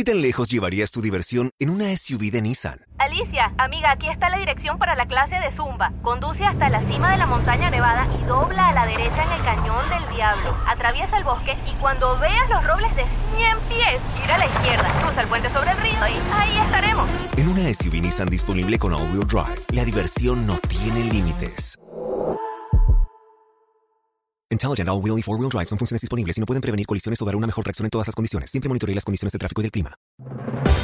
¿Qué tan lejos llevarías tu diversión en una SUV de Nissan? Alicia, amiga, aquí está la dirección para la clase de Zumba. Conduce hasta la cima de la montaña nevada y dobla a la derecha en el cañón del diablo. Atraviesa el bosque y cuando veas los robles de 100 pies, gira a la izquierda, cruza el puente sobre el río y ahí estaremos. En una SUV Nissan disponible con all-wheel drive, la diversión no tiene límites. Intelligent All-Wheel y 4-Wheel Drive son funciones disponibles y no pueden prevenir colisiones o dar una mejor tracción en todas las condiciones. Siempre monitoree las condiciones de tráfico y del clima.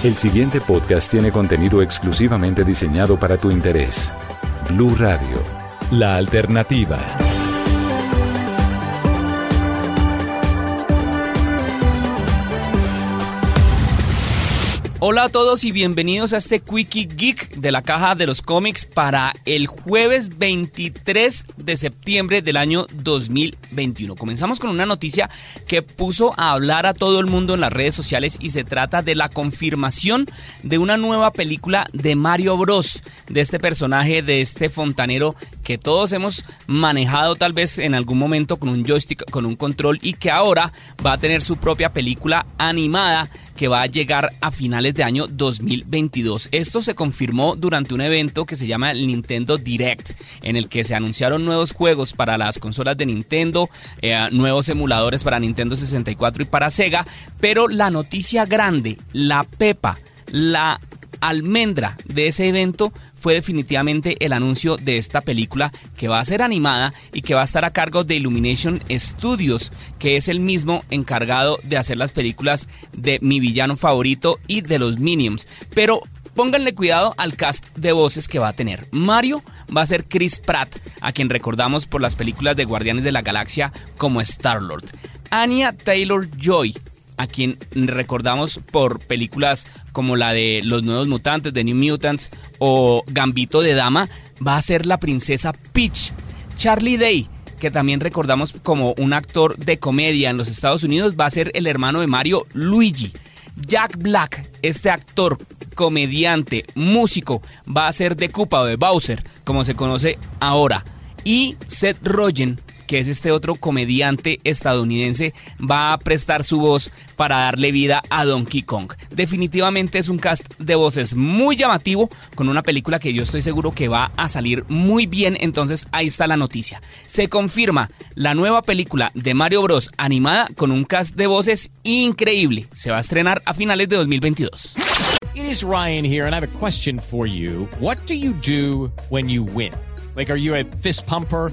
El siguiente podcast tiene contenido exclusivamente diseñado para tu interés. Blue Radio, la alternativa. Hola a todos y bienvenidos a este Quickie Geek de la caja de los cómics para el jueves 23 de septiembre del año 2021. Comenzamos con una noticia que puso a hablar a todo el mundo en las redes sociales y se trata de la confirmación de una nueva película de Mario Bros, de este personaje, de este fontanero que todos hemos manejado tal vez en algún momento con un joystick, con un control y que ahora va a tener su propia película animada que va a llegar a finales de año 2022. Esto se confirmó durante un evento que se llama el Nintendo Direct, en el que se anunciaron nuevos juegos para las consolas de Nintendo, eh, nuevos emuladores para Nintendo 64 y para Sega, pero la noticia grande, la pepa, la almendra de ese evento fue definitivamente el anuncio de esta película que va a ser animada y que va a estar a cargo de Illumination Studios, que es el mismo encargado de hacer las películas de Mi villano favorito y de los Minions. Pero pónganle cuidado al cast de voces que va a tener. Mario va a ser Chris Pratt, a quien recordamos por las películas de Guardianes de la Galaxia como Star-Lord. Anya Taylor Joy a quien recordamos por películas como la de Los Nuevos Mutantes, de New Mutants o Gambito de Dama, va a ser la princesa Peach. Charlie Day, que también recordamos como un actor de comedia en los Estados Unidos, va a ser el hermano de Mario Luigi. Jack Black, este actor, comediante, músico, va a ser de Koopa o de Bowser, como se conoce ahora. Y Seth Rogen que es este otro comediante estadounidense, va a prestar su voz para darle vida a Donkey Kong. Definitivamente es un cast de voces muy llamativo, con una película que yo estoy seguro que va a salir muy bien, entonces ahí está la noticia. Se confirma la nueva película de Mario Bros animada con un cast de voces increíble. Se va a estrenar a finales de 2022. It is Ryan here and I have a question for you. What do you do when you win? Like are you a fist pumper?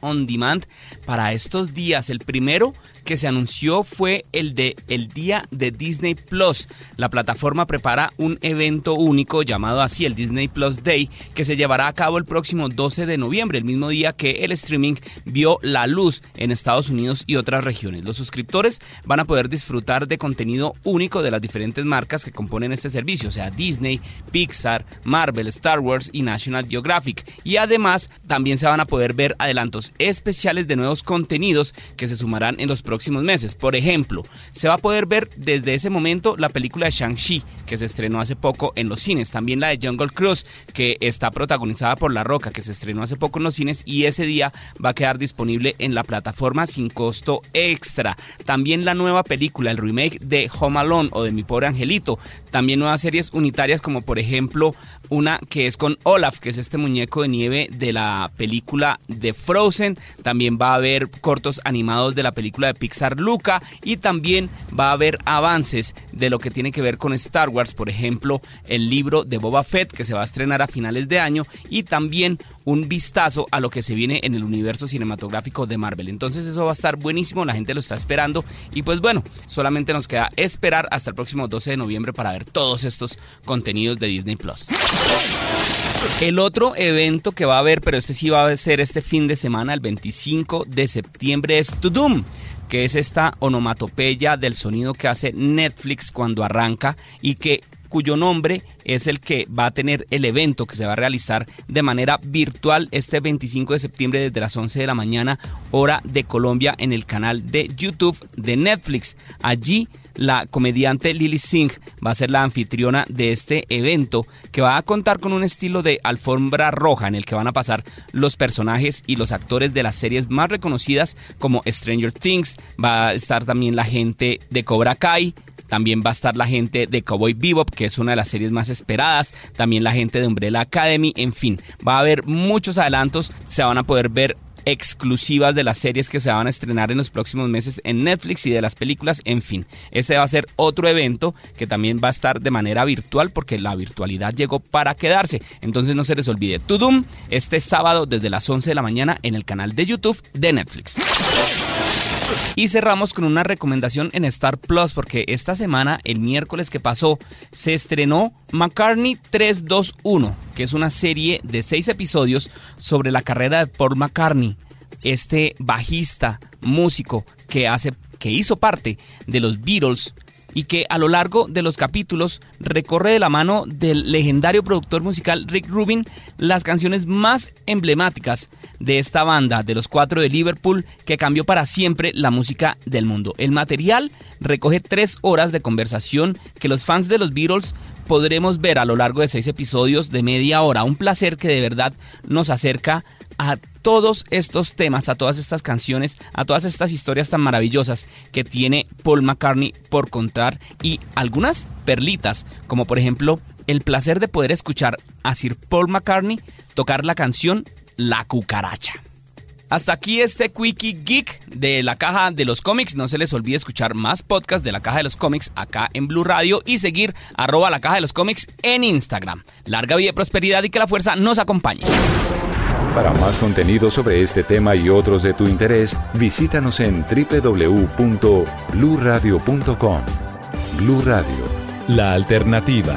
on demand para estos días. El primero que se anunció fue el de el día de Disney Plus. La plataforma prepara un evento único llamado así el Disney Plus Day que se llevará a cabo el próximo 12 de noviembre, el mismo día que el streaming vio la luz en Estados Unidos y otras regiones. Los suscriptores van a poder disfrutar de contenido único de las diferentes marcas que componen este servicio, o sea, Disney, Pixar, Marvel, Star Wars y National Geographic. Y además también se van a poder ver adelantos especiales de nuevos contenidos que se sumarán en los próximos meses. Por ejemplo, se va a poder ver desde ese momento la película de Shang-Chi, que se estrenó hace poco en los cines. También la de Jungle Cruise, que está protagonizada por La Roca, que se estrenó hace poco en los cines y ese día va a quedar disponible en la plataforma sin costo extra. También la nueva película, el remake de Home Alone o de Mi Pobre Angelito. También nuevas series unitarias como por ejemplo una que es con Olaf, que es este muñeco de nieve de la película de Frozen. También va a haber cortos animados de la película de Pixar Luca y también va a haber avances de lo que tiene que ver con Star Wars, por ejemplo, el libro de Boba Fett que se va a estrenar a finales de año y también un vistazo a lo que se viene en el universo cinematográfico de Marvel. Entonces eso va a estar buenísimo, la gente lo está esperando y pues bueno, solamente nos queda esperar hasta el próximo 12 de noviembre para ver todos estos contenidos de Disney Plus. El otro evento que va a haber, pero este sí va a ser este fin de semana, el 25 de septiembre, es Tudum. que es esta onomatopeya del sonido que hace Netflix cuando arranca y que cuyo nombre es el que va a tener el evento que se va a realizar de manera virtual este 25 de septiembre desde las 11 de la mañana hora de Colombia en el canal de YouTube de Netflix. Allí la comediante Lily Singh va a ser la anfitriona de este evento que va a contar con un estilo de alfombra roja en el que van a pasar los personajes y los actores de las series más reconocidas como Stranger Things, va a estar también la gente de Cobra Kai, también va a estar la gente de Cowboy Bebop, que es una de las series más esperadas. También la gente de Umbrella Academy. En fin, va a haber muchos adelantos. Se van a poder ver exclusivas de las series que se van a estrenar en los próximos meses en Netflix y de las películas, en fin. Este va a ser otro evento que también va a estar de manera virtual porque la virtualidad llegó para quedarse. Entonces no se les olvide Tudum este sábado desde las 11 de la mañana en el canal de YouTube de Netflix. Y cerramos con una recomendación en Star Plus porque esta semana, el miércoles que pasó, se estrenó McCartney 321, que es una serie de seis episodios sobre la carrera de Paul McCartney, este bajista, músico que hace que hizo parte de los Beatles y que a lo largo de los capítulos recorre de la mano del legendario productor musical Rick Rubin las canciones más emblemáticas de esta banda de los cuatro de Liverpool que cambió para siempre la música del mundo. El material recoge tres horas de conversación que los fans de los Beatles podremos ver a lo largo de seis episodios de media hora. Un placer que de verdad nos acerca a todos estos temas, a todas estas canciones, a todas estas historias tan maravillosas que tiene Paul McCartney por contar y algunas perlitas, como por ejemplo el placer de poder escuchar a Sir Paul McCartney tocar la canción La cucaracha. Hasta aquí este Quickie Geek de la caja de los cómics. No se les olvide escuchar más podcasts de la caja de los cómics acá en Blue Radio y seguir arroba la caja de los cómics en Instagram. Larga vida prosperidad y que la fuerza nos acompañe. Para más contenido sobre este tema y otros de tu interés, visítanos en www.bluradio.com. Blu Radio, la alternativa.